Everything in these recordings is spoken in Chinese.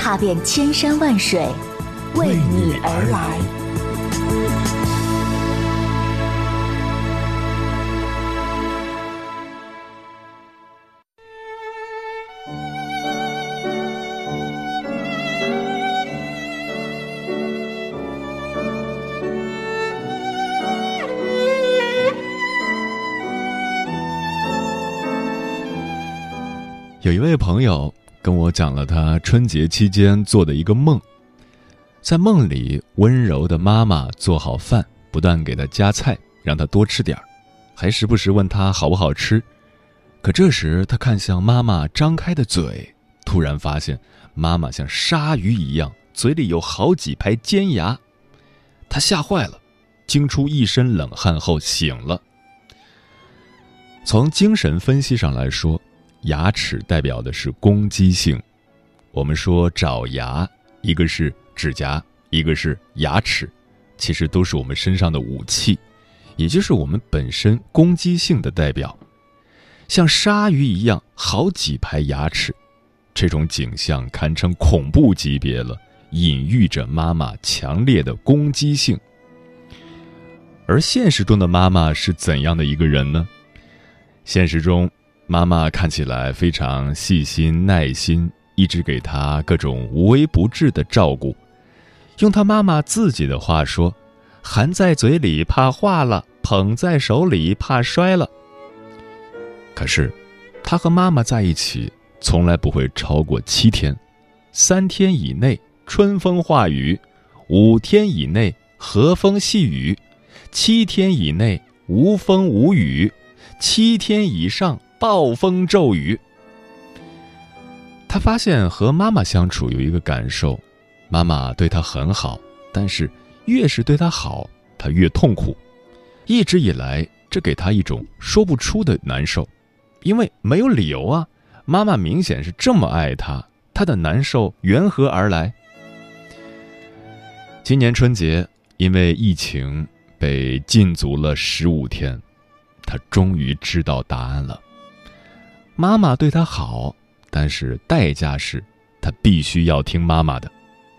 踏遍千山万水，为你而来。有一位朋友跟我讲了他春节期间做的一个梦，在梦里，温柔的妈妈做好饭，不断给他夹菜，让他多吃点儿，还时不时问他好不好吃。可这时，他看向妈妈张开的嘴，突然发现妈妈像鲨鱼一样，嘴里有好几排尖牙，他吓坏了，惊出一身冷汗后醒了。从精神分析上来说。牙齿代表的是攻击性，我们说爪牙，一个是指甲，一个是牙齿，其实都是我们身上的武器，也就是我们本身攻击性的代表。像鲨鱼一样好几排牙齿，这种景象堪称恐怖级别了，隐喻着妈妈强烈的攻击性。而现实中的妈妈是怎样的一个人呢？现实中。妈妈看起来非常细心耐心，一直给他各种无微不至的照顾。用他妈妈自己的话说：“含在嘴里怕化了，捧在手里怕摔了。”可是，他和妈妈在一起从来不会超过七天，三天以内春风化雨，五天以内和风细雨，七天以内无风无雨，七天以上。暴风骤雨。他发现和妈妈相处有一个感受，妈妈对他很好，但是越是对他好，他越痛苦。一直以来，这给他一种说不出的难受，因为没有理由啊。妈妈明显是这么爱他，他的难受缘何而来？今年春节因为疫情被禁足了十五天，他终于知道答案了。妈妈对他好，但是代价是，他必须要听妈妈的，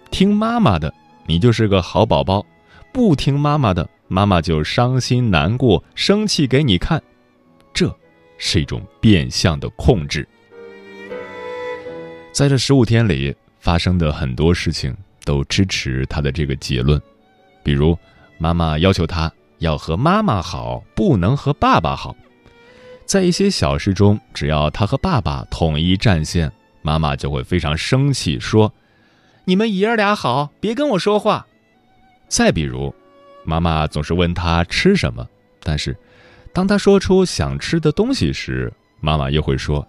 听妈妈的，你就是个好宝宝；不听妈妈的，妈妈就伤心难过、生气给你看。这是一种变相的控制。在这十五天里发生的很多事情都支持他的这个结论，比如妈妈要求他要和妈妈好，不能和爸爸好。在一些小事中，只要他和爸爸统一战线，妈妈就会非常生气，说：“你们爷儿俩好，别跟我说话。”再比如，妈妈总是问他吃什么，但是当他说出想吃的东西时，妈妈又会说：“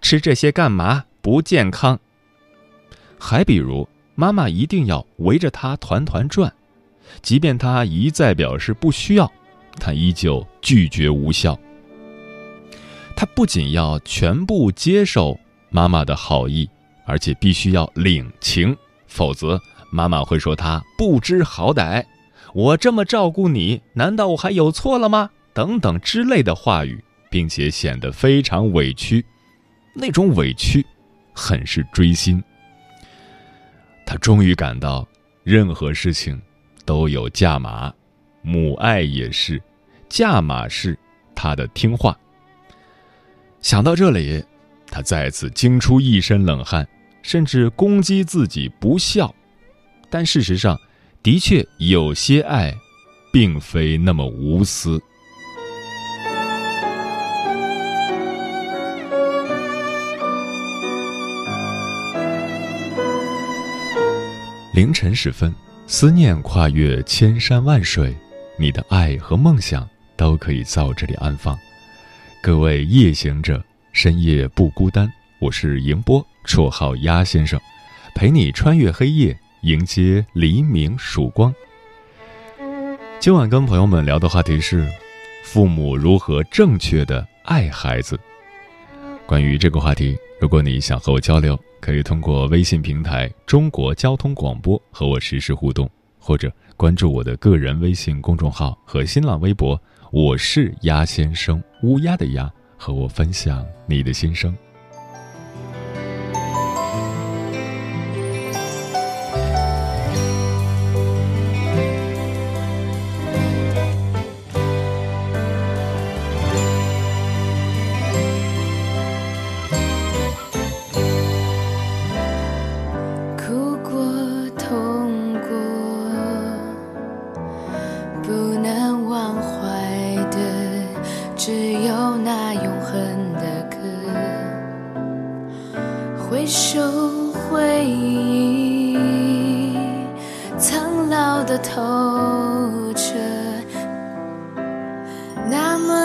吃这些干嘛？不健康。”还比如，妈妈一定要围着他团团转，即便他一再表示不需要，他依旧拒绝无效。他不仅要全部接受妈妈的好意，而且必须要领情，否则妈妈会说他不知好歹。我这么照顾你，难道我还有错了吗？等等之类的话语，并且显得非常委屈，那种委屈很是锥心。他终于感到，任何事情都有价码，母爱也是，价码是他的听话。想到这里，他再次惊出一身冷汗，甚至攻击自己不孝。但事实上，的确有些爱，并非那么无私。凌晨时分，思念跨越千山万水，你的爱和梦想都可以在我这里安放。各位夜行者，深夜不孤单。我是迎波，绰号鸭先生。陪你穿越黑夜，迎接黎明曙光。今晚跟朋友们聊的话题是：父母如何正确的爱孩子。关于这个话题，如果你想和我交流，可以通过微信平台“中国交通广播”和我实时互动，或者关注我的个人微信公众号和新浪微博。我是鸭先生，乌鸦的鸭，和我分享你的心声。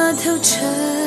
那条船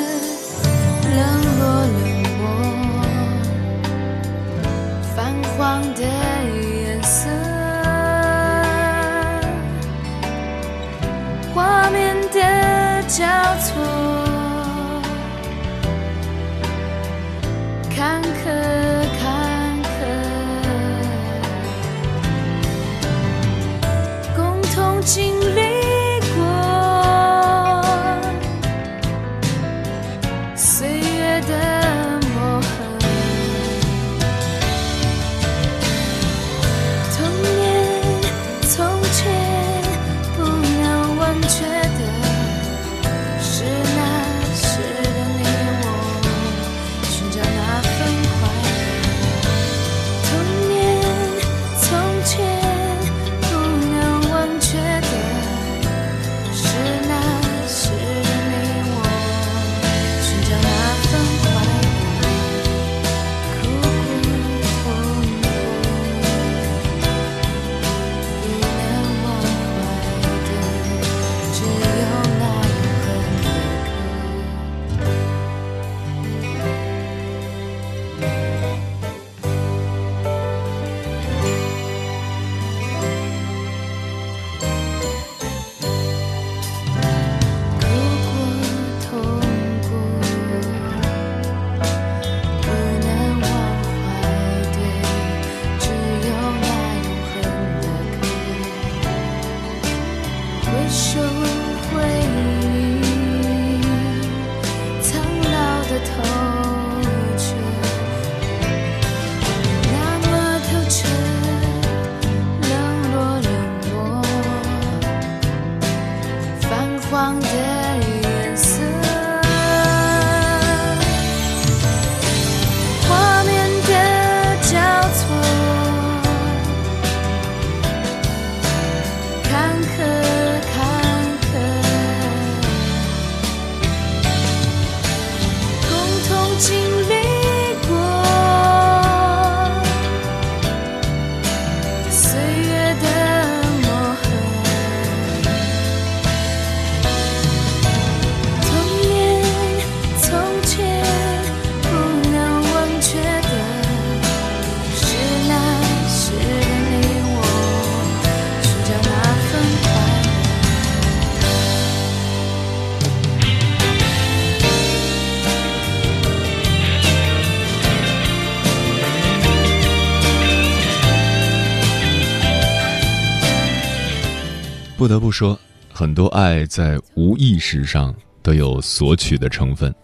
不得不说，很多爱在无意识上都有索取的成分，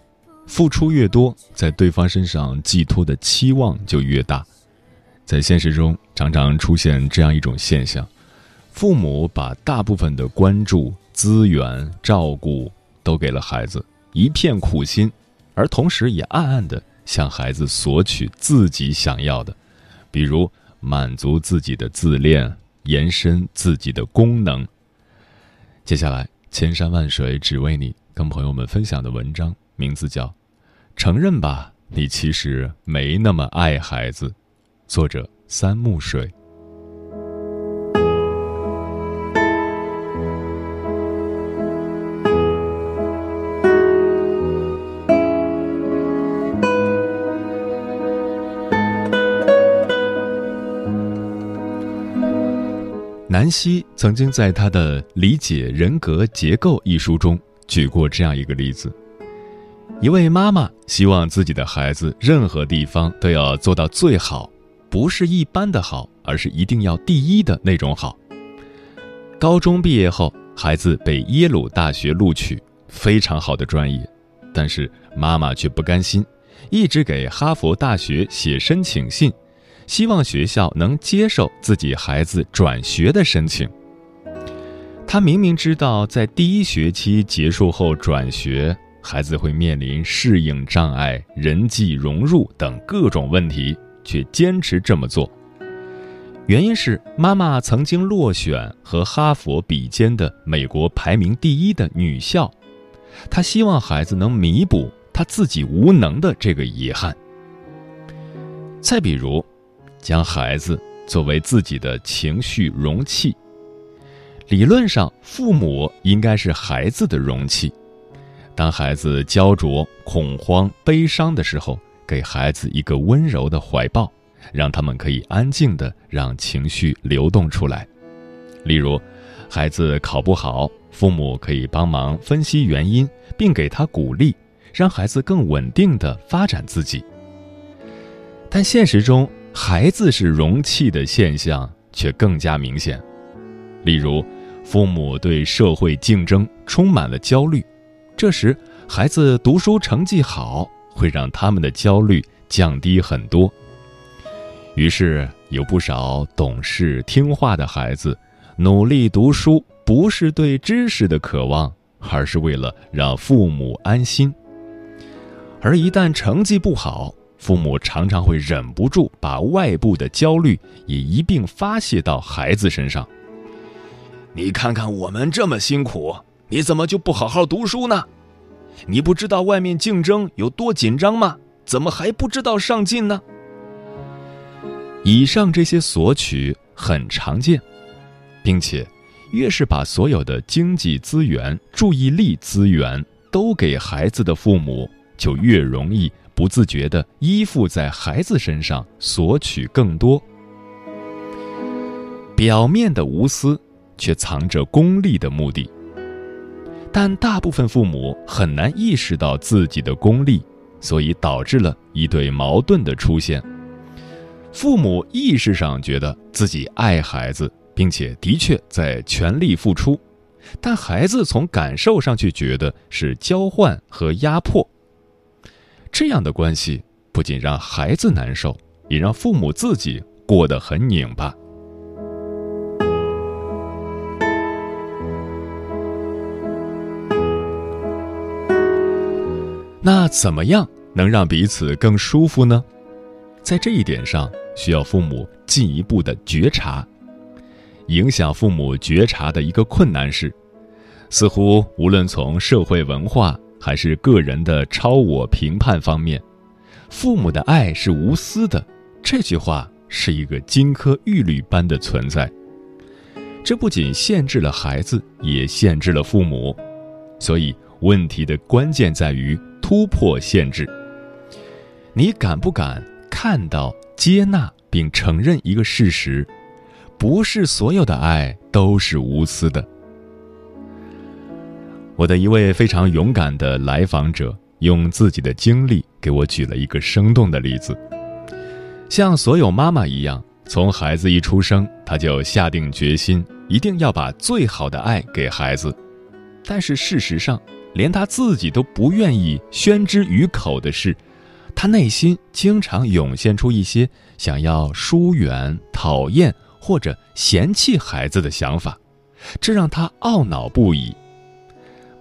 付出越多，在对方身上寄托的期望就越大。在现实中，常常出现这样一种现象：父母把大部分的关注、资源、照顾都给了孩子，一片苦心，而同时也暗暗的向孩子索取自己想要的，比如满足自己的自恋，延伸自己的功能。接下来，千山万水只为你，跟朋友们分享的文章名字叫《承认吧，你其实没那么爱孩子》，作者三木水。南希曾经在他的《理解人格结构》一书中举过这样一个例子：一位妈妈希望自己的孩子任何地方都要做到最好，不是一般的好，而是一定要第一的那种好。高中毕业后，孩子被耶鲁大学录取，非常好的专业，但是妈妈却不甘心，一直给哈佛大学写申请信。希望学校能接受自己孩子转学的申请。他明明知道在第一学期结束后转学，孩子会面临适应障碍、人际融入等各种问题，却坚持这么做。原因是妈妈曾经落选和哈佛比肩的美国排名第一的女校，她希望孩子能弥补他自己无能的这个遗憾。再比如。将孩子作为自己的情绪容器，理论上，父母应该是孩子的容器。当孩子焦灼、恐慌、悲伤的时候，给孩子一个温柔的怀抱，让他们可以安静的让情绪流动出来。例如，孩子考不好，父母可以帮忙分析原因，并给他鼓励，让孩子更稳定的发展自己。但现实中，孩子是容器的现象却更加明显，例如，父母对社会竞争充满了焦虑，这时孩子读书成绩好，会让他们的焦虑降低很多。于是，有不少懂事听话的孩子，努力读书不是对知识的渴望，而是为了让父母安心。而一旦成绩不好，父母常常会忍不住把外部的焦虑也一并发泄到孩子身上。你看看我们这么辛苦，你怎么就不好好读书呢？你不知道外面竞争有多紧张吗？怎么还不知道上进呢？以上这些索取很常见，并且越是把所有的经济资源、注意力资源都给孩子的父母，就越容易。不自觉地依附在孩子身上，索取更多。表面的无私，却藏着功利的目的。但大部分父母很难意识到自己的功利，所以导致了一对矛盾的出现：父母意识上觉得自己爱孩子，并且的确在全力付出，但孩子从感受上却觉得是交换和压迫。这样的关系不仅让孩子难受，也让父母自己过得很拧巴。那怎么样能让彼此更舒服呢？在这一点上，需要父母进一步的觉察。影响父母觉察的一个困难是，似乎无论从社会文化。还是个人的超我评判方面，父母的爱是无私的。这句话是一个金科玉律般的存在，这不仅限制了孩子，也限制了父母。所以，问题的关键在于突破限制。你敢不敢看到、接纳并承认一个事实：不是所有的爱都是无私的。我的一位非常勇敢的来访者，用自己的经历给我举了一个生动的例子。像所有妈妈一样，从孩子一出生，她就下定决心，一定要把最好的爱给孩子。但是事实上，连她自己都不愿意宣之于口的是，她内心经常涌现出一些想要疏远、讨厌或者嫌弃孩子的想法，这让她懊恼不已。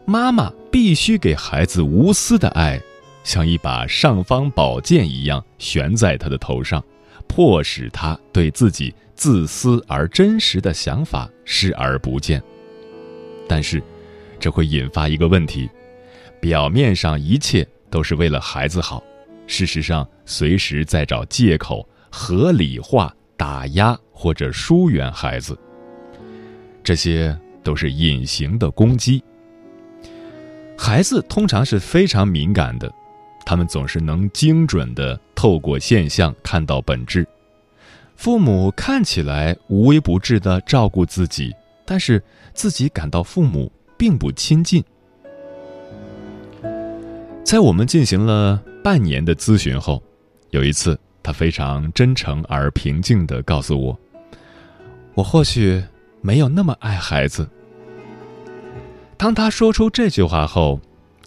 妈妈必须给孩子无私的爱，像一把尚方宝剑一样悬在他的头上，迫使他对自己自私而真实的想法视而不见。但是，这会引发一个问题：表面上一切都是为了孩子好，事实上随时在找借口合理化打压或者疏远孩子。这些都是隐形的攻击。孩子通常是非常敏感的，他们总是能精准的透过现象看到本质。父母看起来无微不至的照顾自己，但是自己感到父母并不亲近。在我们进行了半年的咨询后，有一次，他非常真诚而平静的告诉我：“我或许没有那么爱孩子。”当他说出这句话后，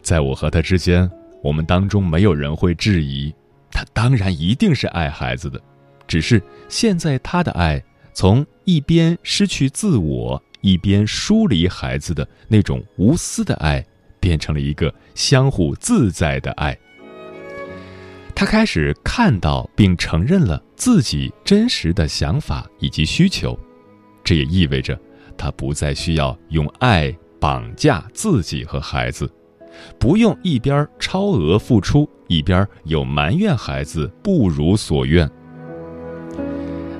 在我和他之间，我们当中没有人会质疑，他当然一定是爱孩子的，只是现在他的爱从一边失去自我，一边疏离孩子的那种无私的爱，变成了一个相互自在的爱。他开始看到并承认了自己真实的想法以及需求，这也意味着他不再需要用爱。绑架自己和孩子，不用一边超额付出，一边又埋怨孩子不如所愿。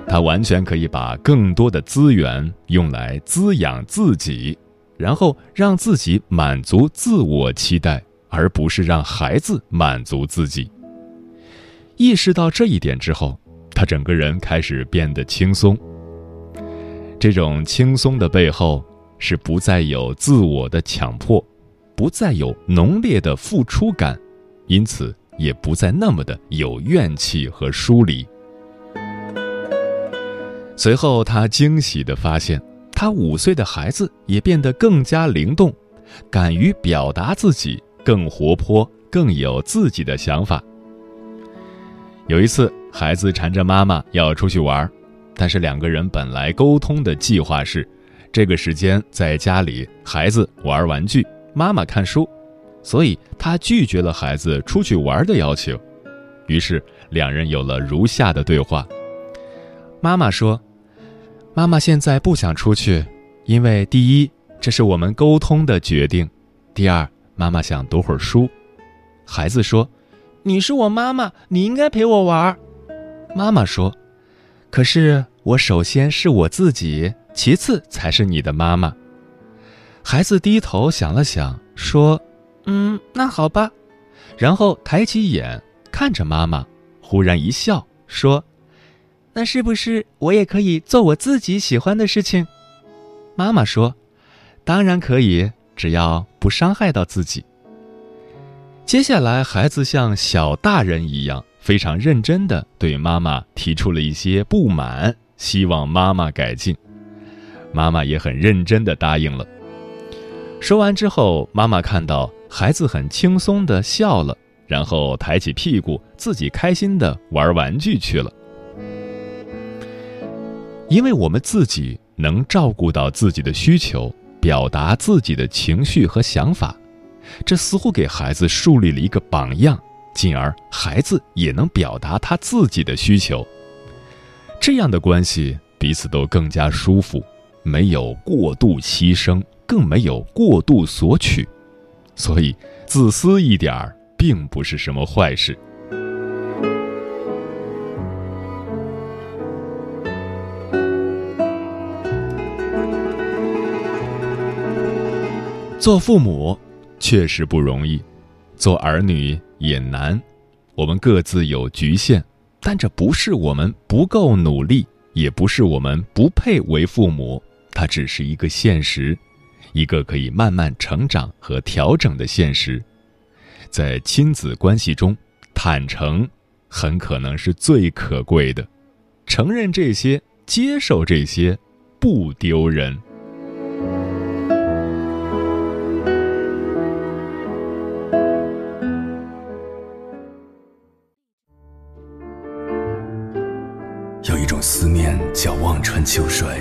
他完全可以把更多的资源用来滋养自己，然后让自己满足自我期待，而不是让孩子满足自己。意识到这一点之后，他整个人开始变得轻松。这种轻松的背后。是不再有自我的强迫，不再有浓烈的付出感，因此也不再那么的有怨气和疏离。随后，他惊喜地发现，他五岁的孩子也变得更加灵动，敢于表达自己，更活泼，更有自己的想法。有一次，孩子缠着妈妈要出去玩，但是两个人本来沟通的计划是。这个时间在家里，孩子玩玩具，妈妈看书，所以他拒绝了孩子出去玩的要求。于是两人有了如下的对话：妈妈说：“妈妈现在不想出去，因为第一，这是我们沟通的决定；第二，妈妈想读会儿书。”孩子说：“你是我妈妈，你应该陪我玩。”妈妈说：“可是我首先是我自己。”其次才是你的妈妈。孩子低头想了想，说：“嗯，那好吧。”然后抬起眼看着妈妈，忽然一笑，说：“那是不是我也可以做我自己喜欢的事情？”妈妈说：“当然可以，只要不伤害到自己。”接下来，孩子像小大人一样，非常认真的对妈妈提出了一些不满，希望妈妈改进。妈妈也很认真的答应了。说完之后，妈妈看到孩子很轻松的笑了，然后抬起屁股，自己开心的玩玩具去了。因为我们自己能照顾到自己的需求，表达自己的情绪和想法，这似乎给孩子树立了一个榜样，进而孩子也能表达他自己的需求。这样的关系，彼此都更加舒服。没有过度牺牲，更没有过度索取，所以自私一点儿并不是什么坏事。做父母确实不容易，做儿女也难。我们各自有局限，但这不是我们不够努力，也不是我们不配为父母。它只是一个现实，一个可以慢慢成长和调整的现实。在亲子关系中，坦诚很可能是最可贵的。承认这些，接受这些，不丢人。有一种思念叫望穿秋水。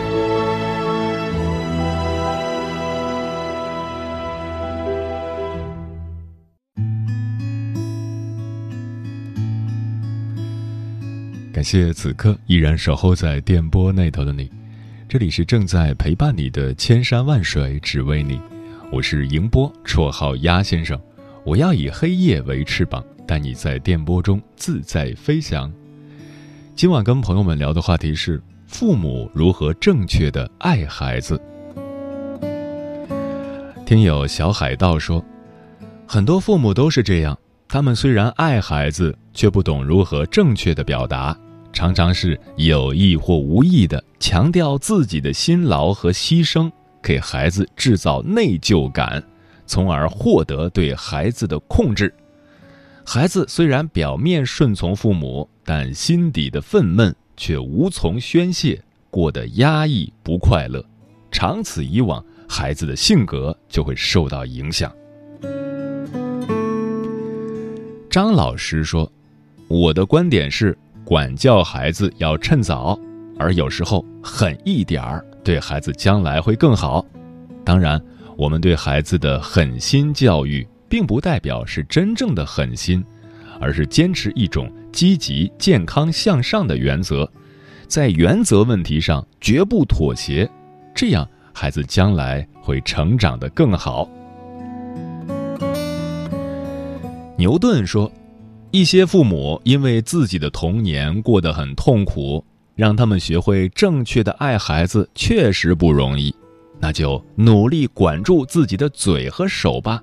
感谢此刻依然守候在电波那头的你，这里是正在陪伴你的千山万水只为你，我是迎波，绰号鸭先生，我要以黑夜为翅膀，带你在电波中自在飞翔。今晚跟朋友们聊的话题是：父母如何正确的爱孩子。听友小海盗说，很多父母都是这样，他们虽然爱孩子，却不懂如何正确的表达，常常是有意或无意的强调自己的辛劳和牺牲，给孩子制造内疚感，从而获得对孩子的控制。孩子虽然表面顺从父母，但心底的愤懑却无从宣泄，过得压抑不快乐。长此以往，孩子的性格就会受到影响。张老师说：“我的观点是，管教孩子要趁早，而有时候狠一点儿，对孩子将来会更好。当然，我们对孩子的狠心教育。”并不代表是真正的狠心，而是坚持一种积极、健康、向上的原则，在原则问题上绝不妥协，这样孩子将来会成长得更好。牛顿说：“一些父母因为自己的童年过得很痛苦，让他们学会正确的爱孩子确实不容易，那就努力管住自己的嘴和手吧。”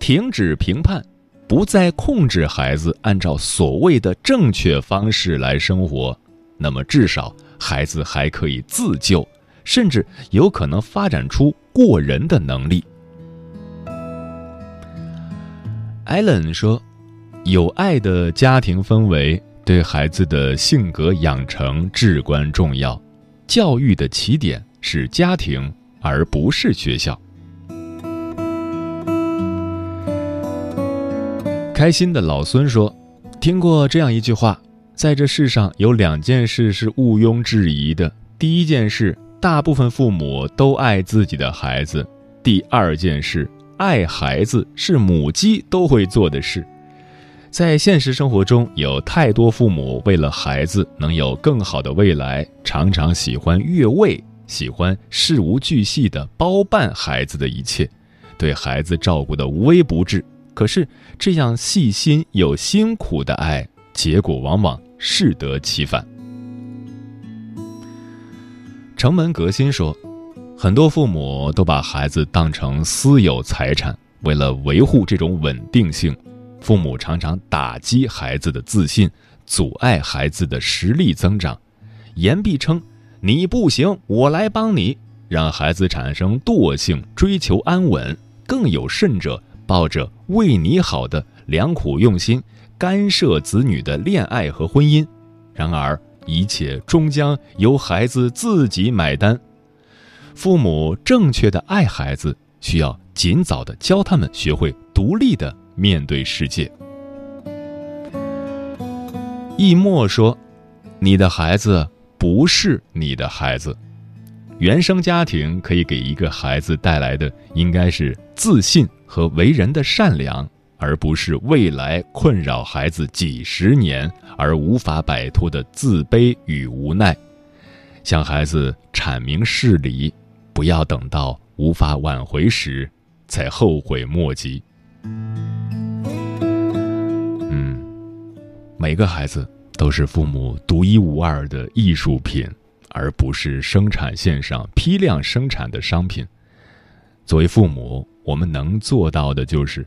停止评判，不再控制孩子按照所谓的正确方式来生活，那么至少孩子还可以自救，甚至有可能发展出过人的能力。艾伦说：“有爱的家庭氛围对孩子的性格养成至关重要，教育的起点是家庭，而不是学校。”开心的老孙说：“听过这样一句话，在这世上有两件事是毋庸置疑的。第一件事，大部分父母都爱自己的孩子；第二件事，爱孩子是母鸡都会做的事。在现实生活中，有太多父母为了孩子能有更好的未来，常常喜欢越位，喜欢事无巨细的包办孩子的一切，对孩子照顾的无微不至。”可是，这样细心又辛苦的爱，结果往往适得其反。城门革新说，很多父母都把孩子当成私有财产，为了维护这种稳定性，父母常常打击孩子的自信，阻碍孩子的实力增长，言必称“你不行，我来帮你”，让孩子产生惰性，追求安稳。更有甚者。抱着为你好的良苦用心干涉子女的恋爱和婚姻，然而一切终将由孩子自己买单。父母正确的爱孩子，需要尽早的教他们学会独立的面对世界。易墨说：“你的孩子不是你的孩子。”原生家庭可以给一个孩子带来的，应该是自信和为人的善良，而不是未来困扰孩子几十年而无法摆脱的自卑与无奈。向孩子阐明事理，不要等到无法挽回时才后悔莫及。每个孩子都是父母独一无二的艺术品。而不是生产线上批量生产的商品。作为父母，我们能做到的就是，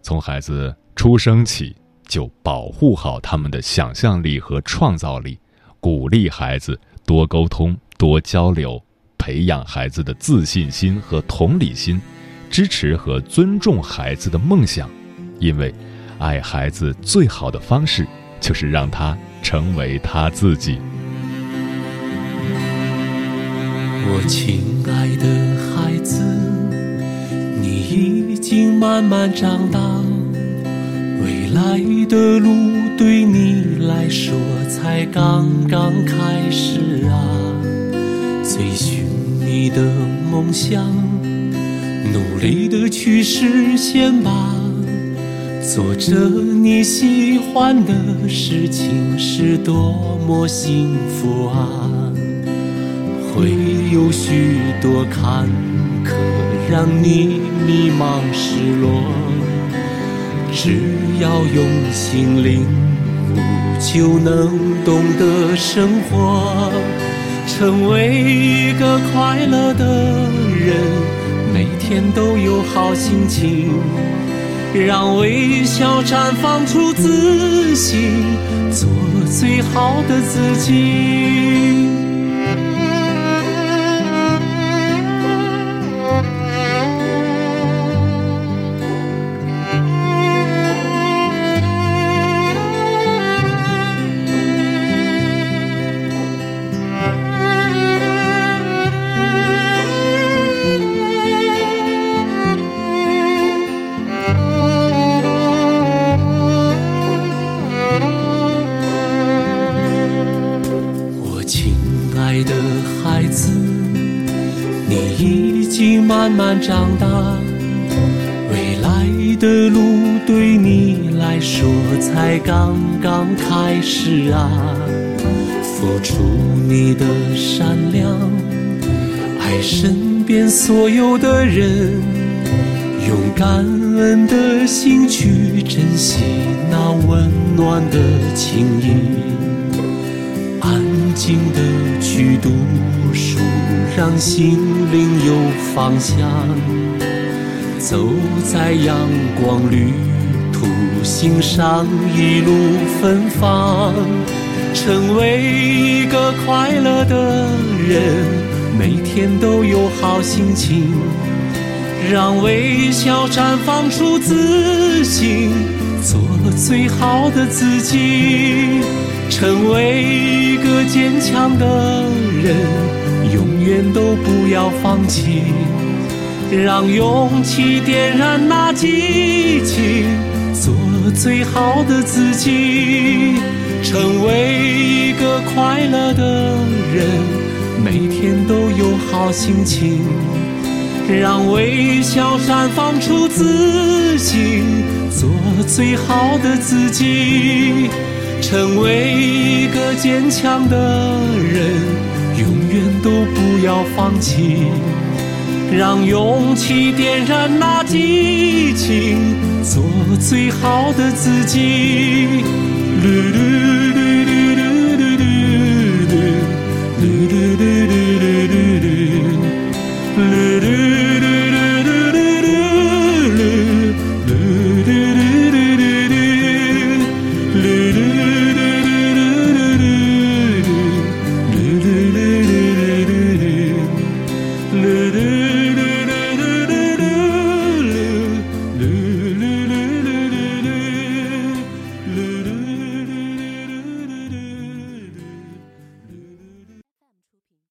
从孩子出生起就保护好他们的想象力和创造力，鼓励孩子多沟通、多交流，培养孩子的自信心和同理心，支持和尊重孩子的梦想。因为，爱孩子最好的方式就是让他成为他自己。我亲爱的孩子，你已经慢慢长大，未来的路对你来说才刚刚开始啊！追寻你的梦想，努力的去实现吧，做着你喜欢的事情是多么幸福啊！会有许多坎坷让你迷茫失落，只要用心领悟，就能懂得生活，成为一个快乐的人，每天都有好心情，让微笑绽放出自信，做最好的自己。长大，未来的路对你来说才刚刚开始啊！付出你的善良，爱身边所有的人，用感恩的心去珍惜那温暖的情谊。安静的去读，让心灵有方向。走在阳光旅途，欣赏一路芬芳，成为一个快乐的人，每天都有好心情，让微笑绽放出自信，做最好的自己。成为一个坚强的人，永远都不要放弃，让勇气点燃那激情，做最好的自己。成为一个快乐的人，每天都有好心情，让微笑绽放出自信，做最好的自己。成为一个坚强的人，都不要放弃让勇气点燃那激情做最好的自己。